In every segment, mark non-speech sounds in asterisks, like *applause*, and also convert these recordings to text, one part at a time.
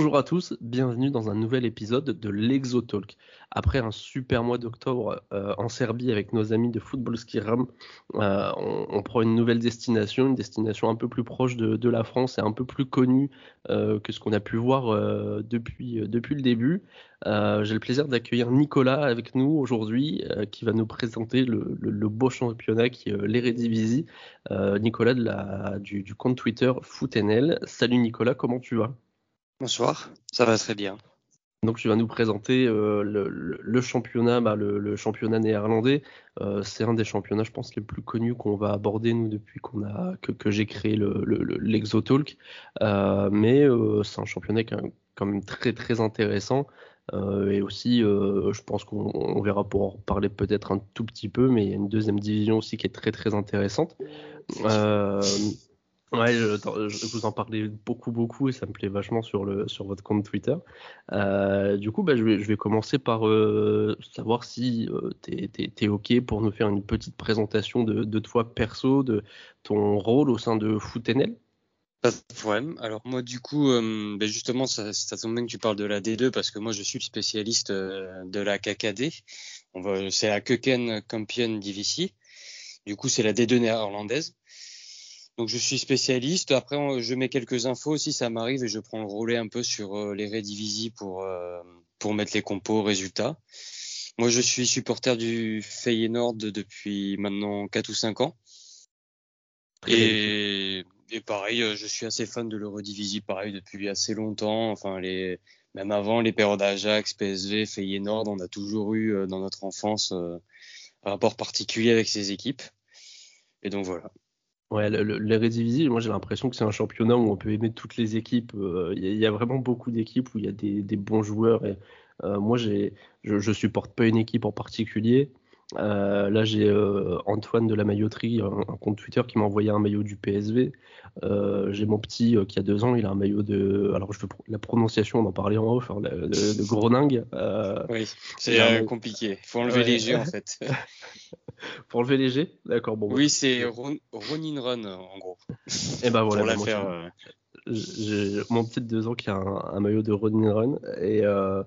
Bonjour à tous, bienvenue dans un nouvel épisode de l'Exotalk. Après un super mois d'octobre euh, en Serbie avec nos amis de Football Ski Ram, euh, on, prend une nouvelle destination, une destination un peu plus proche de, la France et un peu plus connue euh, que ce qu'on a pu voir depuis, depuis le début. J'ai le plaisir d'accueillir Nicolas avec nous aujourd'hui qui va nous présenter le, beau championnat qui est l'Eredivisie. Nicolas du, du compte Twitter FootNL. Salut Nicolas, comment tu vas? Bonsoir, ça va très bien. Donc tu vas nous présenter euh, le, championnat, bah, le, championnat néerlandais. Euh, c'est un des championnats, je pense, les plus connus qu'on va aborder nous depuis que, j'ai créé l'Exotalk. Euh, mais c'est un championnat quand même très très intéressant. et aussi, je pense qu'on verra pour en parler peut-être un tout petit peu, mais il y a une deuxième division aussi qui est très très intéressante. Ouais, je, vous en parlais beaucoup, beaucoup et ça me plaît vachement sur, le, sur votre compte Twitter. Euh, du coup, bah, je, vais, je vais commencer par euh, savoir si euh, tu es, OK pour nous faire une petite présentation de, de toi perso, de ton rôle au sein de FootNL. Pas de problème. Alors moi du coup, ben justement, ça, ça tombe bien que tu parles de la D2 parce que moi je suis le spécialiste de la KKD. On va, c'est la Keuken Campion DVC. Du coup, c'est la D2 néerlandaise. Donc je suis spécialiste. Après, je mets quelques infos aussi, ça m'arrive et je prends le relais un peu sur euh, les Redivisie pour euh, pour mettre les compos résultats. Moi, je suis supporter du Feyenoord depuis maintenant 4 ou 5 ans. Et, et, pareil, euh, je suis assez fan de l'Eurodivisie, pareil, depuis assez longtemps. Enfin, les, même avant les périodes Ajax, PSV, Feyenoord, on a toujours eu dans notre enfance un rapport particulier avec ces équipes. Et donc voilà. Ouais, l'Eredivisie, moi j'ai l'impression que c'est un championnat où on peut aimer toutes les équipes. Euh, il y, a vraiment beaucoup d'équipes où il y a des, bons joueurs. Et, euh, moi, je, je supporte pas une équipe en particulier. Euh, là, j'ai euh, Antoine de la mailloterie, un, compte Twitter qui m'a envoyé un maillot du PSV. Euh, j'ai mon petit qui a deux ans, il a un maillot de. Alors, je veux la prononciation, on en parlait en off, hein, de, de, Groningue. oui, c'est compliqué. Il faut enlever les G en fait. *laughs* Pour enlever les G D'accord. Bon, oui, c'est Ronin Run en gros. Et eh ben voilà. Pour la j'ai mon petit de deux ans qui a un, un maillot de Ronin Run et euh,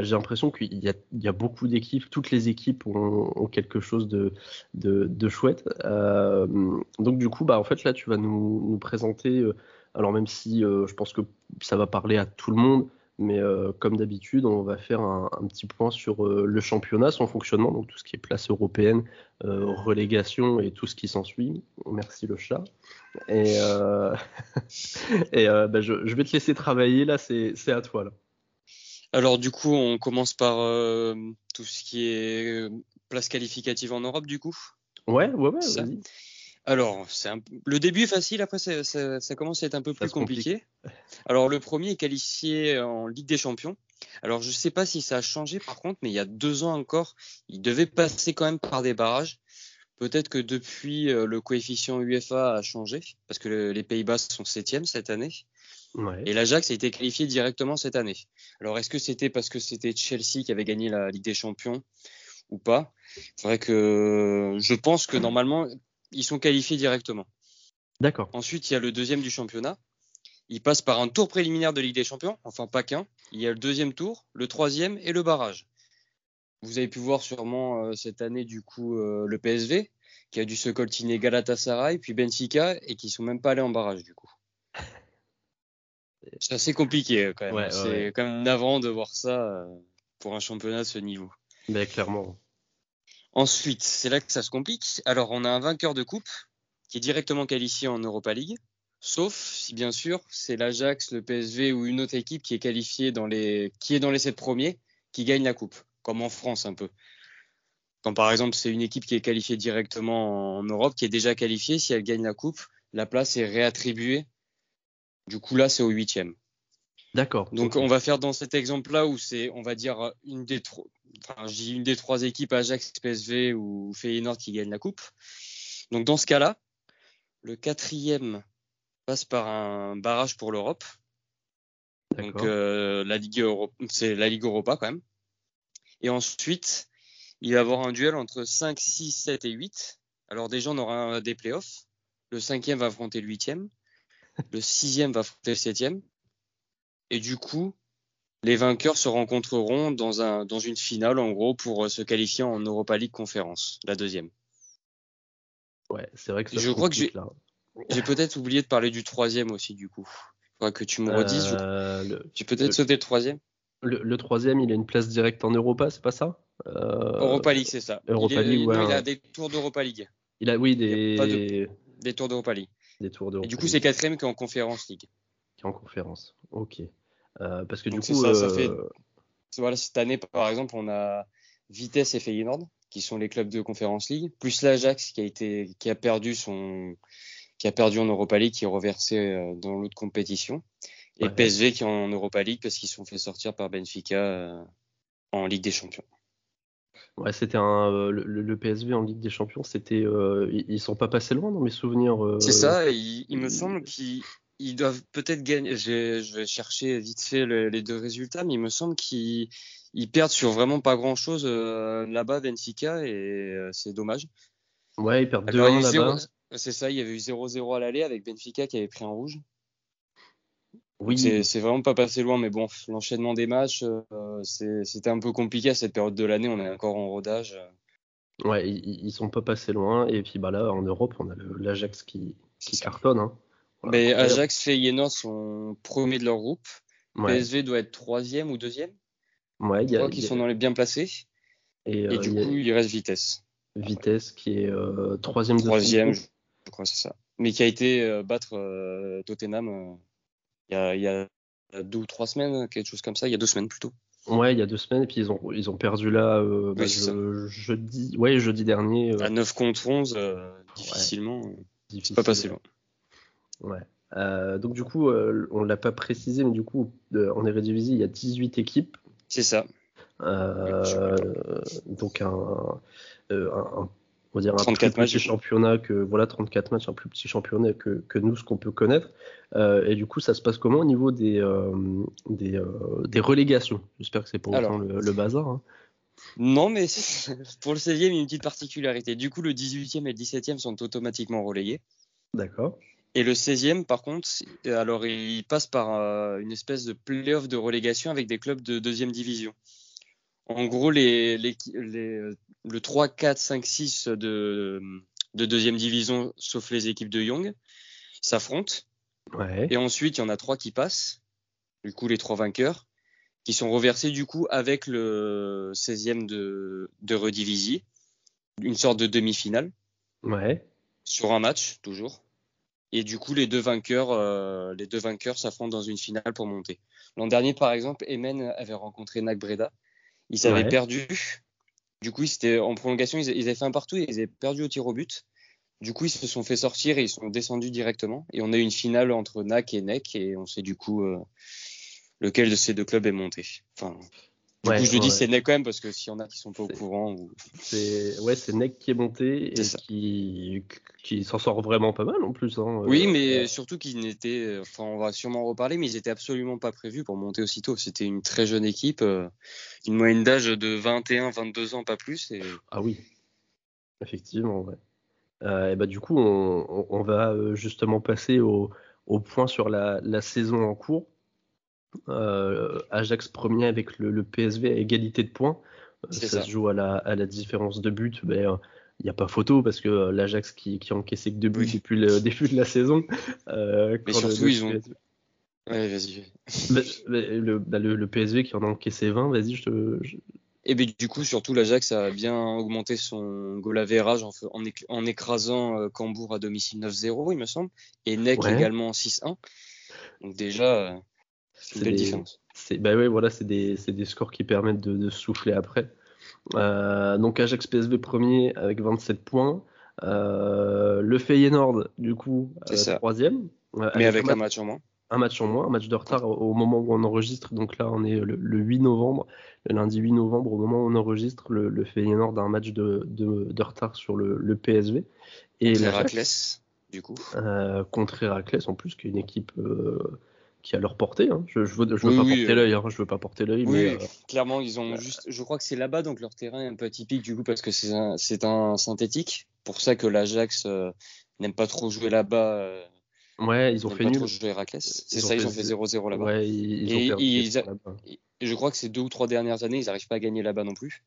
j'ai l'impression qu'il y, y, a beaucoup d'équipes, toutes les équipes ont, ont quelque chose de, de, de chouette. Euh, donc du coup, bah, en fait là, tu vas nous, nous présenter, euh, alors même si euh, je pense que ça va parler à tout le monde, mais comme d'habitude, on va faire un, un petit point sur le championnat, son fonctionnement, donc tout ce qui est place européenne, relégation et tout ce qui s'ensuit. Merci le chat. Et, *laughs* et bah, je, je vais te laisser travailler là, c'est à toi là. Alors du coup, on commence par euh, tout ce qui est euh, place qualificative en Europe, du coup? Ouais, ouais, ouais. Alors, c'est un... le début est facile, après ça, ça, ça, commence à être un peu plus compliqué. Alors, le premier est qualifié en Ligue des Champions. Alors, je sais pas si ça a changé par contre, mais il y a deux ans encore, il devait passer quand même par des barrages. Peut-être que depuis, euh, le coefficient UEFA a changé, parce que les Pays-Bas sont septièmes cette année. Et l'Ajax a été qualifié directement cette année. Alors, est-ce que c'était parce que c'était Chelsea qui avait gagné la Ligue des Champions ou pas? C'est vrai que je pense que normalement, ils sont qualifiés directement. D'accord. Ensuite, il y a le deuxième du championnat. Il passe par un tour préliminaire de Ligue des Champions, enfin pas qu'un. Il y a le deuxième tour, le troisième et le barrage. Vous avez pu voir sûrement euh, cette année du coup euh, le PSV qui a dû se coltiner Galatasaray puis Benfica et qui sont même pas allés en barrage du coup. C'est assez compliqué euh, quand même. c'est quand même navrant de voir ça euh, pour un championnat de ce niveau. Mais clairement. Ensuite, c'est là que ça se complique. Alors, on a un vainqueur de coupe qui est directement qualifié en Europa League, sauf si bien sûr c'est l'Ajax, le PSV ou une autre équipe qui est qualifiée dans les qui est dans les sept premiers qui gagne la coupe, comme en France un peu. Quand par exemple c'est une équipe qui est qualifiée directement en Europe, qui est déjà qualifiée, si elle gagne la coupe, la place est réattribuée du coup, là, c'est au huitième. D'accord. Donc, on va faire dans cet exemple-là où c'est, on va dire, une des trois, enfin, une des trois équipes, Ajax, PSV ou Feyenoord qui gagne la coupe. Donc, dans ce cas-là, le quatrième passe par un barrage pour l'Europe. Donc, euh, la Ligue c'est la Ligue Europa quand même. Et ensuite, il va y avoir un duel entre 5, 6, 7 et 8. Alors, déjà, on aura des playoffs. Le cinquième va affronter le huitième le sixième va affronter le septième. Et du coup, les vainqueurs se rencontreront dans, un, dans une finale, en gros, pour se qualifier en Europa League Conférence, la deuxième. Ouais, c'est vrai que ça Je crois que j'ai j'ai peut-être oublié de parler du troisième aussi, du coup. Faudra que tu me redises. Euh, tu peux peut-être sauter le troisième le, troisième, il a une place directe en Europa, c'est pas ça? Euh... Europa League, c'est ça. Europa il, League, ouais, il a des tours d'Europa League. Il a, oui, des. Des tours d'Europa League. Des tours d'Europa Et du coup, c'est quatrième qui est en Conférence League. Qui est en Conférence, ok. Euh, parce que du coup. Ça, ça fait... Euh, voilà, cette année, par exemple, on a Vitesse et Feyenoord, qui sont les clubs de Conférence League, plus l'Ajax qui a été, qui a perdu son, qui a perdu en Europa League, qui est reversé euh, dans l'autre compétition. Et PSV qui est en Europa League parce qu'ils sont fait sortir par Benfica en Ligue des Champions. Ouais, c'était un euh, le, PSV en Ligue des Champions, c'était ils sont pas passés loin dans mes souvenirs. C'est ça, il, me semble qu'ils doivent peut-être gagner. Je vais chercher vite fait les deux résultats, mais il me semble qu'ils perdent sur vraiment pas grand chose là-bas Benfica et c'est dommage. Ouais, ils perdent 2-1 là-bas. C'est ça, il y avait eu 0-0 à l'aller avec Benfica qui avait pris un rouge. Oui. C'est vraiment pas passé loin, mais bon, l'enchaînement des matchs, euh, c'était un peu compliqué à cette période de l'année. On est encore en rodage. Ouais, ils, sont pas passés loin. Et puis bah là, en Europe, on a l'Ajax qui, qui cartonne. Hein. mais Ajax, Feyenoord sont premiers de leur groupe. PSV doit être troisième ou deuxième. Ouais, Je crois qu'ils sont dans les bien placés. Et, euh, du coup, il reste Vitesse. Vitesse qui est euh, troisième. Troisième, je crois c'est ça. Mais qui a été euh, battre Tottenham il y, a, il, y a, deux ou trois semaines, quelque chose comme ça, il y a deux semaines plutôt. Ouais, il y a deux semaines, et puis ils ont, ils ont perdu là bah, jeudi, ouais, jeudi dernier. À 9 contre 11, difficilement. Ouais. C'est pas passé loin. Ouais. donc du coup, on l'a pas précisé, mais du coup, en Eredivisie, il y a 18 équipes. C'est ça. donc un, un, on va dire un plus petit championnat que voilà 34 matchs, un plus petit championnat que, que nous ce qu'on peut connaître. Euh, et du coup, ça se passe comment au niveau des euh, des, euh, des, relégations? J'espère que c'est pour autant le, bazar. Hein. Non, mais *laughs* pour le 16e, il y a une petite particularité. Du coup, le 18e et le 17e sont automatiquement relégués. D'accord. Et le 16e, par contre, alors il passe par une espèce de play-off de relégation avec des clubs de deuxième division. En gros, les, les, le 3, 4, 5, 6 de, de deuxième division, sauf les équipes de Young, s'affrontent. Ouais. Et ensuite, il y en a trois qui passent. Du coup, les trois vainqueurs, qui sont reversés du coup avec le 16e de, de Redivisie, une sorte de demi-finale. Ouais. Sur un match, toujours. Et du coup, les deux vainqueurs, euh, les deux vainqueurs s'affrontent dans une finale pour monter. L'an dernier, par exemple, Emen avait rencontré Nac Breda. Ils avaient perdu du coup, c'était en prolongation, ils, avaient fait un partout et ils avaient perdu au tir au but. Du coup, ils se sont fait sortir et ils sont descendus directement. Et on a eu une finale entre NAC et NEC et on sait du coup euh, lequel de ces deux clubs est monté. Enfin, du coup, je dis, c'est NEC quand même parce que s'il y en a qui sont pas au courant. Ou... C'est ouais, c'est NEC qui est monté et qui qui s'en sort vraiment pas mal en plus. Hein. Oui, mais surtout qu'ils n'étaient, enfin, on va sûrement en reparler, mais ils étaient absolument pas prévus pour monter aussitôt. C'était une très jeune équipe, euh, une moyenne d'âge de 21, 22 ans, pas plus. Et... Ah oui, effectivement, ouais. Euh, et bah du coup, on, on, va euh, justement passer au, au point sur la, la saison en cours. Euh, Ajax premier avec le, PSV à égalité de points. Euh, ça, se joue à la, à la différence de but. il ben, n'y a pas photo parce que euh, l'Ajax qui, qui a encaissé que deux buts depuis le *laughs* début de la saison. mais surtout, ils ont. Ouais, vas-y. Bah, le, PSV qui en a encaissé 20, vas-y, je te. Et bien, du coup, surtout, l'Ajax a bien augmenté son goal average en, en, écrasant Cambourg à domicile 9-0, il me semble, et Neck également 6-1. Donc, déjà, c'est une belle différence. Bah ouais, voilà, c'est des, des, scores qui permettent de, de souffler après. Euh, donc Ajax PSV premier avec 27 points. Euh, le Feyenoord, du coup, euh, troisième. Mais avec, un match en moins. Un match en moins, un match de retard au, moment où on enregistre. Donc là, on est le, 8 novembre, le lundi 8 novembre, au moment où on enregistre, le, le Feyenoord a un match de, de, de retard sur le, le PSV. Et Héraclès, du coup. Euh, contre Héraclès, en plus, qui est une équipe qui a leur portée. Hein. Je, je, veux, je veux pas porter euh, l'œil. Hein. Je veux pas porter l'œil. Oui, mais, euh, clairement, ils ont juste. Je crois que c'est là-bas, donc leur terrain est un peu atypique du coup parce que c'est un, c'est un synthétique. Pour ça que l'Ajax euh, n'aime pas trop jouer là-bas. Ouais, ils ont fait nul. C'est ça, ils ont fait 0-0 là-bas. Ouais, ils, ont et, et je crois que ces deux ou trois dernières années, ils n'arrivent pas à gagner là-bas non plus.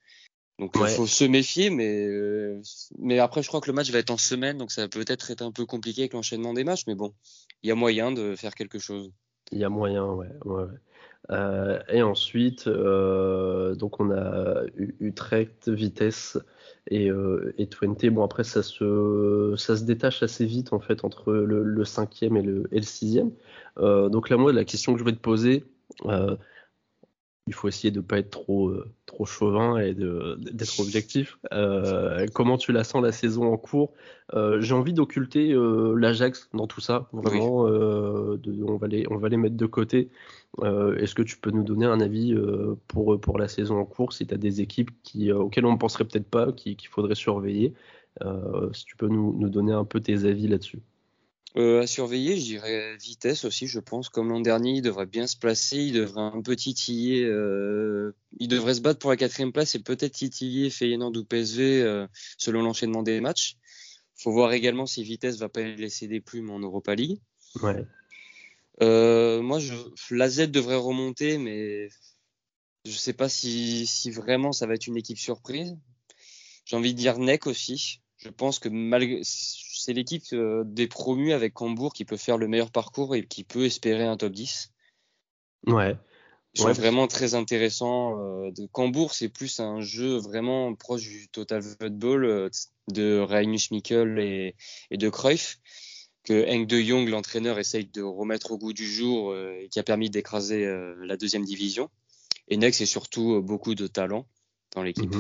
Donc il faut se méfier, mais euh, mais après je crois que le match va être en semaine, donc ça va peut-être être un peu compliqué avec l'enchaînement des matchs, mais bon, il y a moyen de faire quelque chose. Il y a moyen, ouais. ouais, euh, et ensuite, euh, donc on a Utrecht, Vitesse et, et Twente. Bon après ça se ça se détache assez vite en fait entre le, le cinquième et le et le sixième. donc là moi la question que je vais te poser il faut essayer de ne pas être trop, euh, trop chauvin et d'être objectif. Euh, comment tu la sens la saison en cours? Euh, J'ai envie d'occulter l'Ajax dans tout ça. Vraiment, on, va les, on va les mettre de côté. Est-ce que tu peux nous donner un avis pour, pour la saison en cours si tu as des équipes qui, auxquelles on ne penserait peut-être pas, qu'il faudrait surveiller? Si tu peux nous, nous donner un peu tes avis là-dessus. Euh, à surveiller, je dirais vitesse aussi, je pense. Comme l'an dernier, il devrait bien se placer, il devrait un peu titiller, euh, il devrait se battre pour la quatrième place et peut-être titiller Feyenoord ou PSV euh, selon l'enchaînement des matchs. Faut voir également si Vitesse va pas laisser des plumes en Europa League. Ouais. Moi, je, la Z devrait remonter, mais je sais pas si, si vraiment ça va être une équipe surprise. J'ai envie de dire NEC aussi. Je pense que malgré c'est l'équipe euh, des promus avec Cambourg qui peut faire le meilleur parcours et qui peut espérer un top 10. Ouais. Ils sont vraiment très intéressants. Euh, de Cambourg, c'est plus un jeu vraiment proche du total football euh, de Reinus Mikkel et, de Cruyff que Henk de Jong, l'entraîneur, essaye de remettre au goût du jour et qui a permis d'écraser la deuxième division. Et Nex, c'est surtout beaucoup de talent dans l'équipe.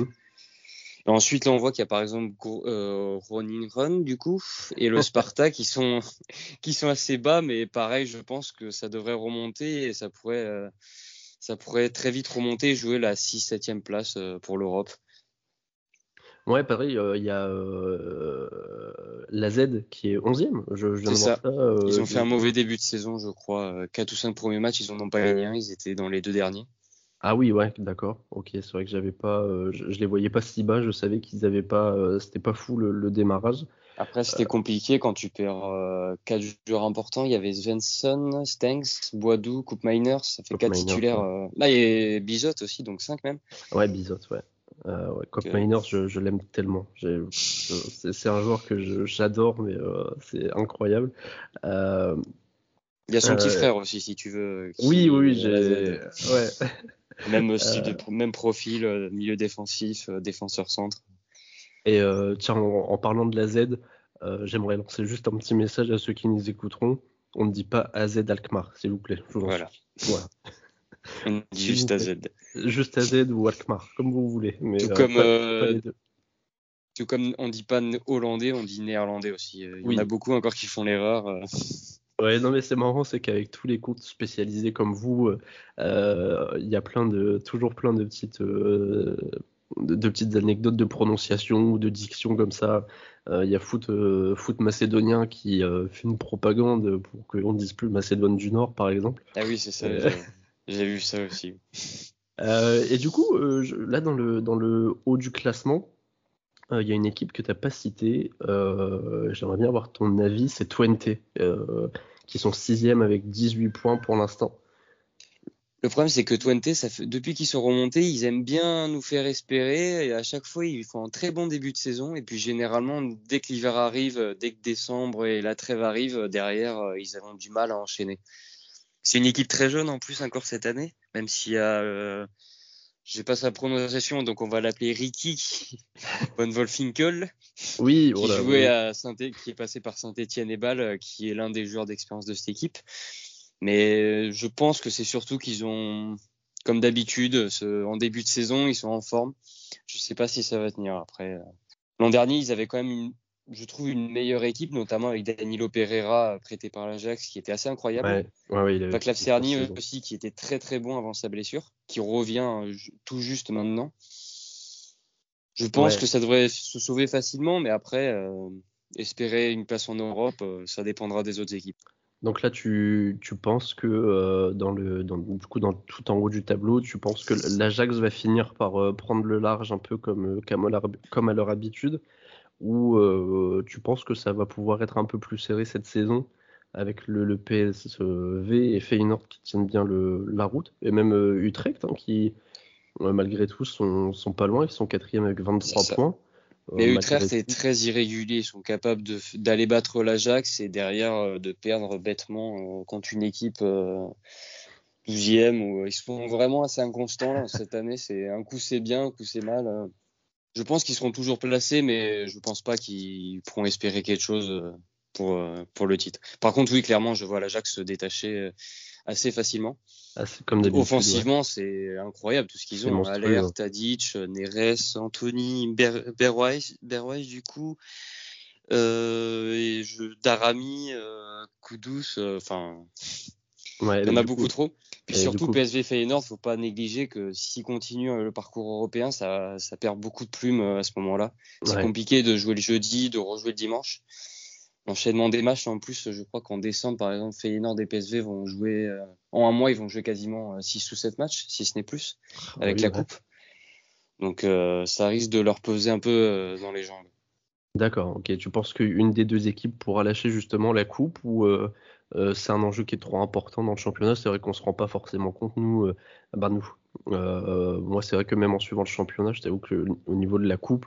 Mhm ensuite, là, on voit qu'il y a par exemple euh, Ronin Run, du coup, et le Sparta qui sont, *laughs* qui sont assez bas, mais pareil, je pense que ça devrait remonter et ça pourrait, euh, ça pourrait très vite remonter et jouer la 6-7e place euh, pour l'Europe. Ouais, pareil, il y a la Z qui est 11e. Je, je ça. ils ont fait un mauvais début de saison, je crois. 4 ou 5 premiers matchs, ils n'en ont pas gagné un, ils étaient dans les deux derniers. Ah oui, ouais, d'accord. Ok, c'est vrai que j'avais pas, euh, je, les voyais pas si bas. Je savais qu'ils avaient pas, euh, c'était pas fou le, démarrage. Après, c'était euh, compliqué quand tu perds quatre joueurs importants. Il y avait Svensson, Stengs, Boadou, Coupe Miners. Ça fait quatre titulaires. Là, il y a Bizot aussi, donc 5 même. Ouais, Bizot, ouais. ouais Coupe Miners, je, l'aime tellement. C'est un joueur que j'adore, mais c'est incroyable. Il y a son petit frère aussi, si tu veux. Oui, oui, j'ai. Ouais. *laughs* Même, euh. même profil, euh, milieu défensif, euh, défenseur centre. Et tiens, en, parlant de la Z, j'aimerais lancer juste un petit message à ceux qui nous écouteront. On ne dit pas AZ Alkmaar, s'il vous plaît. voilà. voilà. *laughs* On dit juste AZ. Juste AZ ou Alkmaar, comme vous voulez. Mais, tout, comme, tout comme on dit pas hollandais, on dit néerlandais aussi. Il y en a beaucoup encore qui font l'erreur. Ouais, non mais c'est marrant, c'est qu'avec tous les comptes spécialisés comme vous, euh, il y a plein de, toujours plein de petites, euh, de, petites anecdotes de prononciation ou de diction comme ça. Euh, il y a foot, foot macédonien qui fait une propagande pour qu'on ne dise plus Macédoine du Nord, par exemple. Ah oui, c'est ça. J'ai vu ça aussi. *laughs* et du coup, là dans le, dans le haut du classement, euh, il y a une équipe que tu n'as pas citée. Euh, j'aimerais bien avoir ton avis. C'est Twente, euh, qui sont sixième avec 18 points pour l'instant. Le problème, c'est que Twente, ça fait, depuis qu'ils sont remontés, ils aiment bien nous faire espérer. Et à chaque fois, ils font un très bon début de saison. Et puis, généralement, dès que l'hiver arrive, dès que décembre et la trêve arrive, derrière, ils ont du mal à enchaîner. C'est une équipe très jeune en plus encore cette année, même s'il y a j'ai pas sa prononciation, donc on va l'appeler Ricky *laughs* von Wolfinkel. Oui, qui jouait à Saint qui est passé par Saint-Etienne et Bâle, euh, qui est l'un des joueurs d'expérience de cette équipe. Mais euh, je pense que c'est surtout qu'ils ont, comme d'habitude, en début de saison, ils sont en forme. Je sais pas si ça va tenir après. Euh. L'an dernier, ils avaient quand même une, je trouve, une meilleure équipe, notamment avec Danilo Pereira, prêté par l'Ajax, qui était assez incroyable. Ouais, ouais, il Vaclav Cerny aussi, qui était très très bon avant sa blessure, qui revient euh, tout juste maintenant. Je pense que ça devrait se sauver facilement, mais après, euh, espérer une place en Europe, euh, ça dépendra des autres équipes. Donc là, tu, tu penses que dans le, dans, du coup, dans, tout en haut du tableau, tu penses que l'Ajax va finir par prendre le large un peu comme, comme à leur habitude? Ou euh, tu penses que ça va pouvoir être un peu plus serré cette saison avec le, PSV et Feyenoord qui tiennent bien le, la route, et même Utrecht hein, qui, malgré tout, sont, sont pas loin, ils sont quatrième avec 23 points. Mais Utrecht est très irrégulier. Ils sont capables d'aller battre l'Ajax et derrière de perdre bêtement contre une équipe 12e où ils sont vraiment assez inconstants cette année. C'est un coup c'est bien, un coup c'est mal. Je pense qu'ils seront toujours placés, mais je pense pas qu'ils pourront espérer quelque chose euh, pour, euh, pour le titre. Par contre, oui, clairement, je vois l'Ajax se détacher euh, assez facilement. Ah, comme Offensivement, c'est incroyable tout ce qu'ils ont. Aller, Tadic, Neres, Anthony, Ber du coup, euh, et je, Darami, euh, Koudous, enfin, ouais, il y en a beaucoup trop. Puis surtout, PSV Feyenoord, faut pas négliger que s'ils continuent euh, le parcours européen, ça, ça perd beaucoup de plumes euh, à ce moment-là. C'est compliqué de jouer le jeudi, de rejouer le dimanche. L'enchaînement des matchs, en plus, je crois qu'en décembre, par exemple, Feyenoord et PSV vont jouer, euh, en un mois, ils vont jouer quasiment 6 ou 7 matchs, si ce n'est plus, ah avec la coupe. Donc, ça risque de leur peser un peu dans les jambes. D'accord, ok. Tu penses qu'une des deux équipes pourra lâcher justement la coupe ou c'est un enjeu qui est trop important dans le championnat. C'est vrai qu'on se rend pas forcément compte, nous. Euh, bah nous. Euh, moi, c'est vrai que même en suivant le championnat, je t'avoue que au niveau de la coupe,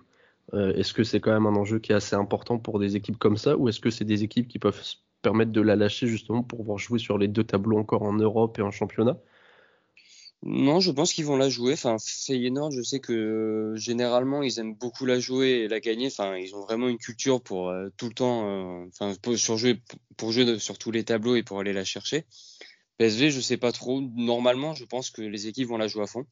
est-ce que c'est quand même un enjeu qui est assez important pour des équipes comme ça, ou est-ce que c'est des équipes qui peuvent se permettre de la lâcher justement pour pouvoir jouer sur les deux tableaux encore en Europe et en championnat? Non, je pense qu'ils vont la jouer. Enfin, Feyenoord, je sais que euh, généralement ils aiment beaucoup la jouer et la gagner. Enfin, ils ont vraiment une culture pour euh, tout le temps, euh, enfin, pour, jouer, pour jouer sur tous les tableaux et pour aller la chercher. PSV, je sais pas trop. Normalement, je pense que les équipes vont la jouer à fond.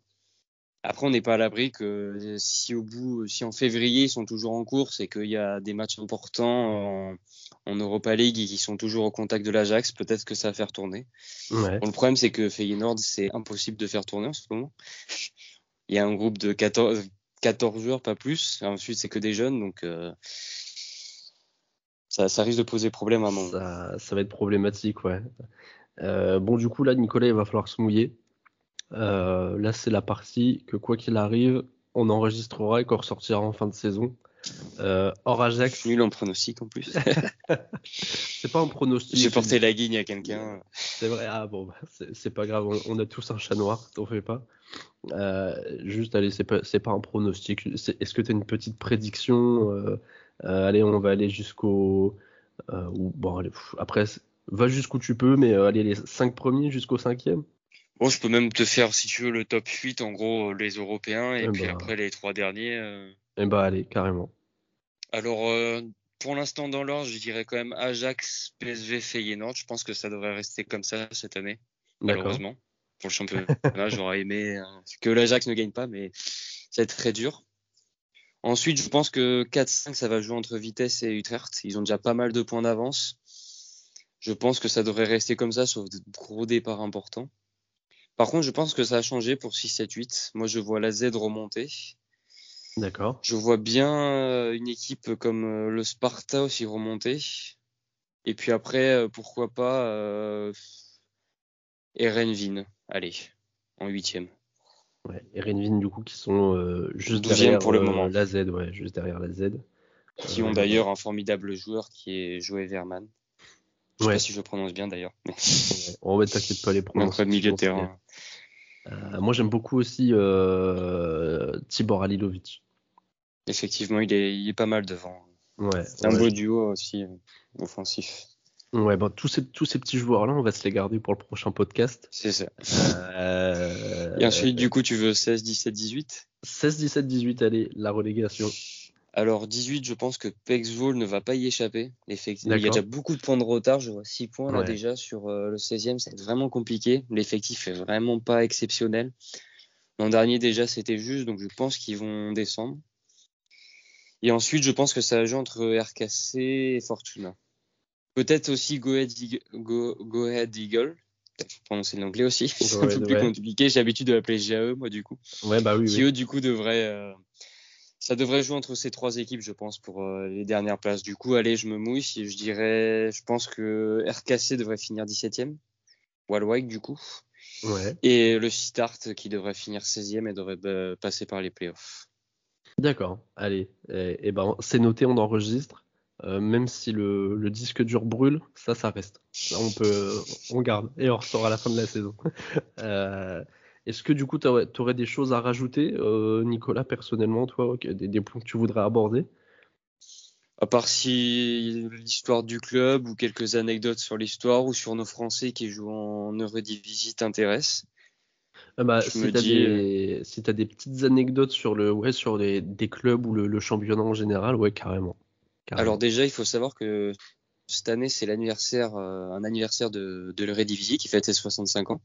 Après, on n'est pas à l'abri que si au bout, si en février ils sont toujours en course et qu'il y a des matchs importants en Europa League et qui sont toujours au contact de l'Ajax, peut-être que ça va faire tourner. Ouais. Bon, le problème, c'est que Feyenoord, c'est impossible de faire tourner en ce moment. *laughs* Il y a un groupe de 14, 14 joueurs, pas plus. ensuite, c'est que des jeunes, donc euh, ça, ça, risque de poser problème à moment. Ça, ça va être problématique, ouais. Euh, bon, du coup, là, Nicolas, il va falloir se mouiller. Euh, là, c'est la partie que quoi qu'il arrive, on enregistrera et qu'on ressortira en fin de saison. Euh, hors Ajax. Nul en pronostic en plus. *laughs* c'est pas un pronostic. J'ai porté la guigne à quelqu'un. C'est vrai. Ah bon, bah, c'est pas grave. On, a tous un chat noir. T'en fais pas. Euh, juste, allez, c'est pas, pas un pronostic. Est-ce que tu as une petite prédiction euh, Allez, on va aller jusqu'au. bon, allez, après, va jusqu'où tu peux, mais allez, les 5 premiers jusqu'au 5e. Bon, je peux même te faire, si tu veux, le top 8, en gros, les Européens, et, eh puis bah. après les trois derniers. Eh bah, allez, carrément. Alors, euh, pour l'instant, dans l'ordre, je dirais quand même Ajax, PSV, Feyenoord. Je pense que ça devrait rester comme ça cette année, malheureusement. Pour le championnat, *laughs* j'aurais aimé hein, que l'Ajax ne gagne pas, mais ça va être très dur. Ensuite, je pense que 4-5, ça va jouer entre Vitesse et Utrecht. Ils ont déjà pas mal de points d'avance. Je pense que ça devrait rester comme ça, sauf de gros départs importants. Par contre, je pense que ça a changé pour 6-7-8. Moi, je vois la Z remonter. D'accord. Je vois bien euh, une équipe comme euh, le Sparta aussi remonter. Et puis après, euh, pourquoi pas euh, Erenvin, allez, en huitième. Ouais, Erenvin du coup qui sont juste derrière pour le moment. la Z, ouais, juste derrière la Z. Qui ont d'ailleurs un formidable joueur qui est Joey Verman. Je sais pas si je prononce bien d'ailleurs. On va t'inquiète pas les *laughs* prononcer. milieu de terrain. moi j'aime beaucoup aussi Tibor Alilovic. Effectivement, il est, il est pas mal devant. Ouais, c'est un beau duo aussi euh, offensif. Ouais, bon, tous ces, tous ces petits joueurs-là, on va se les garder pour le prochain podcast. C'est ça. Euh... Et ensuite, du coup, tu veux 16, 17, 18 16, 17, 18, allez, la relégation. Alors, 18, je pense que Pexvol ne va pas y échapper. Effectivement, il y a déjà beaucoup de points de retard. Je vois 6 points là déjà sur euh, le 16e. C'est vraiment compliqué. L'effectif est vraiment pas exceptionnel. L'an dernier, déjà, c'était juste. Donc, je pense qu'ils vont descendre. Et ensuite, je pense que ça joue entre RKC et Fortuna. Peut-être aussi Go Ahead Eagle. Go, Go Ahead Eagle. prononcer l'anglais aussi. *laughs* C'est un peu plus compliqué. J'ai l'habitude de l'appeler GAE, moi, du coup. Ouais, bah oui. Qui, eux, du coup, devraient. Euh, ça devrait jouer entre ces trois équipes, je pense, pour euh, les dernières places. Du coup, allez, je me mouille. Si je dirais. Je pense que RKC devrait finir 17ème. Walwike, du coup. Ouais. Et le Start qui devrait finir 16ème et devrait bah, passer par les playoffs. D'accord, allez. Et, eh, eh ben, c'est noté, on enregistre. même si le, disque dur brûle, ça, ça reste. on peut, on garde et on ressort à la fin de la saison. *laughs* Est-ce que du coup, tu aurais, des choses à rajouter, Nicolas, personnellement, toi, des, des points que tu voudrais aborder? À part si l'histoire du club ou quelques anecdotes sur l'histoire ou sur nos Français qui jouent en Eurodivisie t'intéressent. Ah bah, si tu as, des... as des petites anecdotes sur, le, ouais, sur les, des clubs ou le, championnat en général, ouais, carrément. Alors déjà, il faut savoir que cette année, c'est l'anniversaire, euh, un anniversaire de, de l'Eurodivisie qui fête ses 65 ans.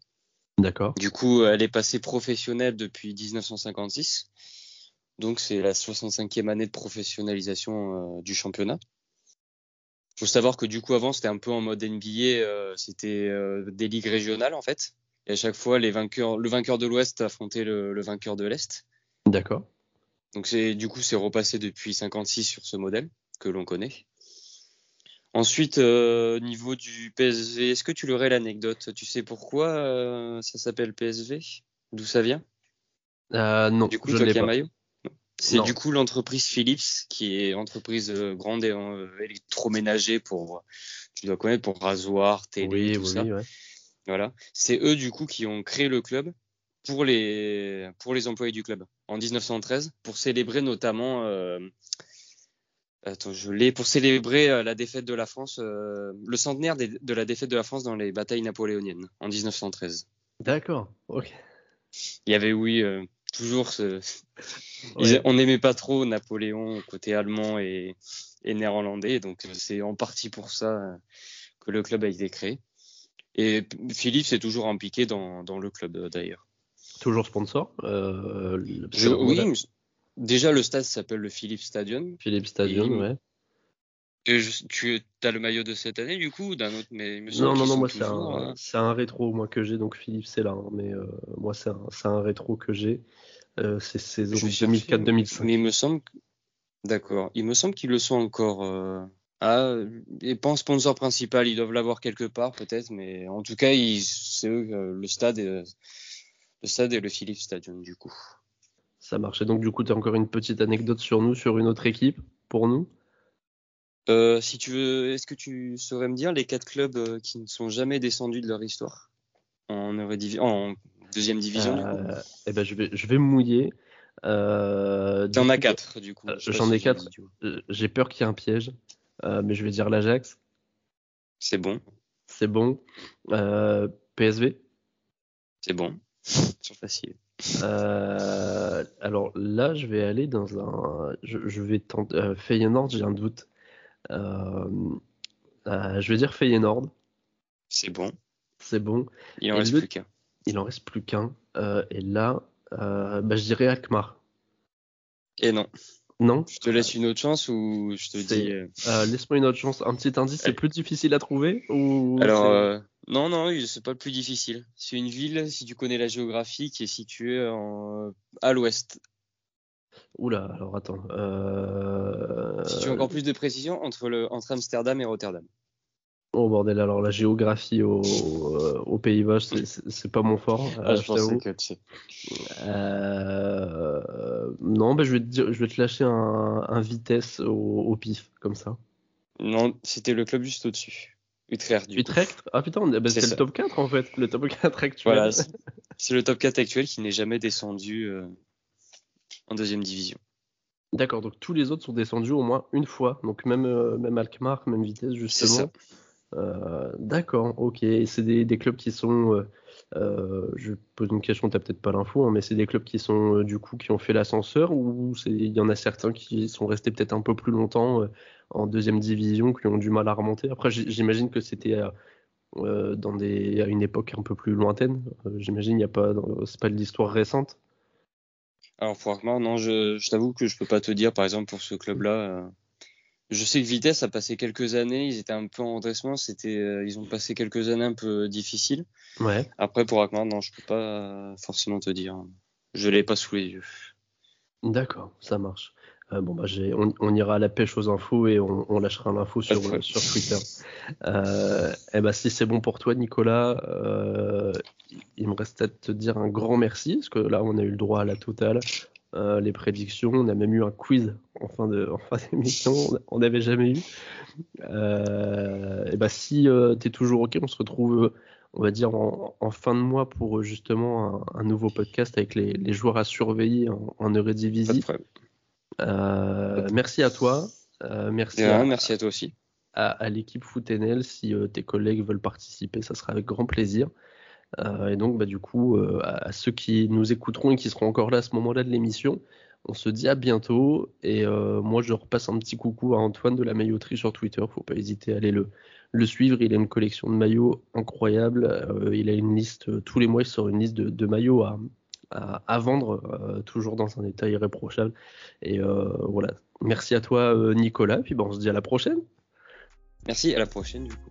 D'accord. Du coup, elle est passée professionnelle depuis 1956. Donc c'est la 65e année de professionnalisation euh, du championnat. Il faut savoir que du coup avant c'était un peu en mode NBA, euh, c'était euh, des ligues régionales en fait. Et à chaque fois les vainqueurs, le vainqueur de l'Ouest affrontait le, le vainqueur de l'Est. D'accord. Donc c'est du coup c'est repassé depuis 56 sur ce modèle que l'on connaît. Ensuite, niveau du PSV, est-ce que tu l'aurais l'anecdote? Tu sais pourquoi ça s'appelle PSV D'où ça vient? Non. Du coup, je qui maillot? C'est du coup l'entreprise Philips, qui est entreprise euh, grande et euh, électroménager pour, tu dois connaître, pour rasoir, télé, tout ça. Voilà. C'est eux du coup qui ont créé le club pour les pour les employés du club en 1913 pour célébrer notamment euh, attends je l'ai pour célébrer la défaite de la France le centenaire de la défaite de la France dans les batailles napoléoniennes en 1913. D'accord. Ok. Il y avait oui toujours ce... on n'aimait pas trop Napoléon côté allemand et, néerlandais, donc euh, c'est en partie pour ça euh, que le club a été créé. Et Philippe s'est toujours impliqué dans, le club euh, d'ailleurs. Toujours sponsor Oui, déjà le stade s'appelle le Philippe Stadium. Philippe Stadium, ouais. tu as le maillot de cette année du coup d'un autre mais non non non moi c'est un, rétro moi que j'ai donc Philippe c'est là hein, mais moi c'est un, un, rétro que j'ai euh, c'est saison 2004-2005. Mais il me semble. D'accord. Il me semble qu'ils le sont encore. Ah, et pas en sponsor principal, ils doivent l'avoir quelque part peut-être, mais en tout cas, c'est eux, euh, le stade, et, le stade et le Philips Stadium du coup. Ça marche. Et donc du coup, tu as encore une petite anecdote sur nous, sur une autre équipe, pour nous? Euh, Si tu veux, est-ce que tu saurais me dire les quatre clubs euh, qui ne sont jamais descendus de leur histoire? En, en Deuxième division euh, eh ben, je, vais, je vais mouiller. Euh, en as quatre, du coup. J'en ai quatre. J'ai peur qu'il y ait un piège, mais je vais dire l'Ajax. C'est bon. C'est bon. PSV. C'est bon. C'est facile. alors là, je vais aller dans un. Je, vais tenter. Feyenoord, j'ai un doute. je vais dire Feyenoord. C'est bon. C'est bon. Il en reste plus qu'un. Il en reste plus qu'un. Euh, et là, euh, bah, je dirais Alkmaar. Et non. Non Je te laisse une autre chance ou je te dis. Euh, laisse-moi une autre chance. Un petit indice, c'est plus difficile à trouver ou Alors, non, non, c'est pas le plus difficile. C'est une ville, si tu connais la géographie, qui est située en... à l'ouest. Oula, alors attends. Si tu veux encore plus de précision, entre, le... entre Amsterdam et Rotterdam. Oh bordel, alors la géographie au, euh, aux Pays-Bas, c'est pas mon fort. Ah, je, pensais que tu sais. Euh, non, bah, je, vais te dire, je vais te lâcher un, un vitesse au, au, pif, comme ça. Non, c'était le club juste au-dessus. Utrecht. Du Utrecht? Ah putain, bah, c'est le top 4 en fait, le top 4 actuel. Voilà, *laughs* c'est le top 4 actuel qui n'est jamais descendu euh, en deuxième division. D'accord, donc tous les autres sont descendus au moins une fois, donc même, même Alkmaar, même vitesse justement. C'est ça. Euh, d'accord, ok. C'est des, clubs qui sont. Euh, euh, je pose une question, t'as peut-être pas l'info, hein, mais c'est des clubs qui sont du coup qui ont fait l'ascenseur ou il y en a certains qui sont restés peut-être un peu plus longtemps en deuxième division, qui ont du mal à remonter? Après, j'imagine que c'était à une époque un peu plus lointaine. j'imagine il y a pas, c'est pas de l'histoire récente. Alors franchement, non, je, je t'avoue que je peux pas te dire, par exemple pour ce club-là. Je sais que Vitesse a passé quelques années, ils étaient un peu en redressement, c'était, euh, ils ont passé quelques années un peu difficiles. Ouais. Après, pour Akmar, non, je peux pas forcément te dire. Je l'ai pas sous les yeux. D'accord, ça marche. Euh, bon, bah, on, ira à la pêche aux infos et on, lâchera l'info sur, sur Twitter. Euh, et eh bah, si c'est bon pour toi, Nicolas, il me reste à te dire un grand merci, parce que là, on a eu le droit à la totale. Les prédictions. On a même eu un quiz en fin de en fin d'émission. on n'avait jamais eu. et bah si tu es toujours ok, on se retrouve on va dire en, fin de mois pour justement un, nouveau podcast avec les, joueurs à surveiller en, en Eredivisie. merci à toi. merci, à, merci à toi aussi à, l'équipe FootNL. Si euh, tes collègues veulent participer, ça sera avec grand plaisir. Euh, et donc, bah, du coup, euh, à ceux qui nous écouteront et qui seront encore là à ce moment-là de l'émission, on se dit à bientôt. Et moi, je repasse un petit coucou à Antoine de la mailloterie sur Twitter. Faut pas hésiter à aller le, suivre. Il a une collection de maillots incroyable. il a une liste, tous les mois, il sort une liste de, maillots à, vendre, toujours dans un état irréprochable. Et voilà. Merci à toi, Nicolas. Puis bon, on se dit à la prochaine. Merci, à la prochaine du coup.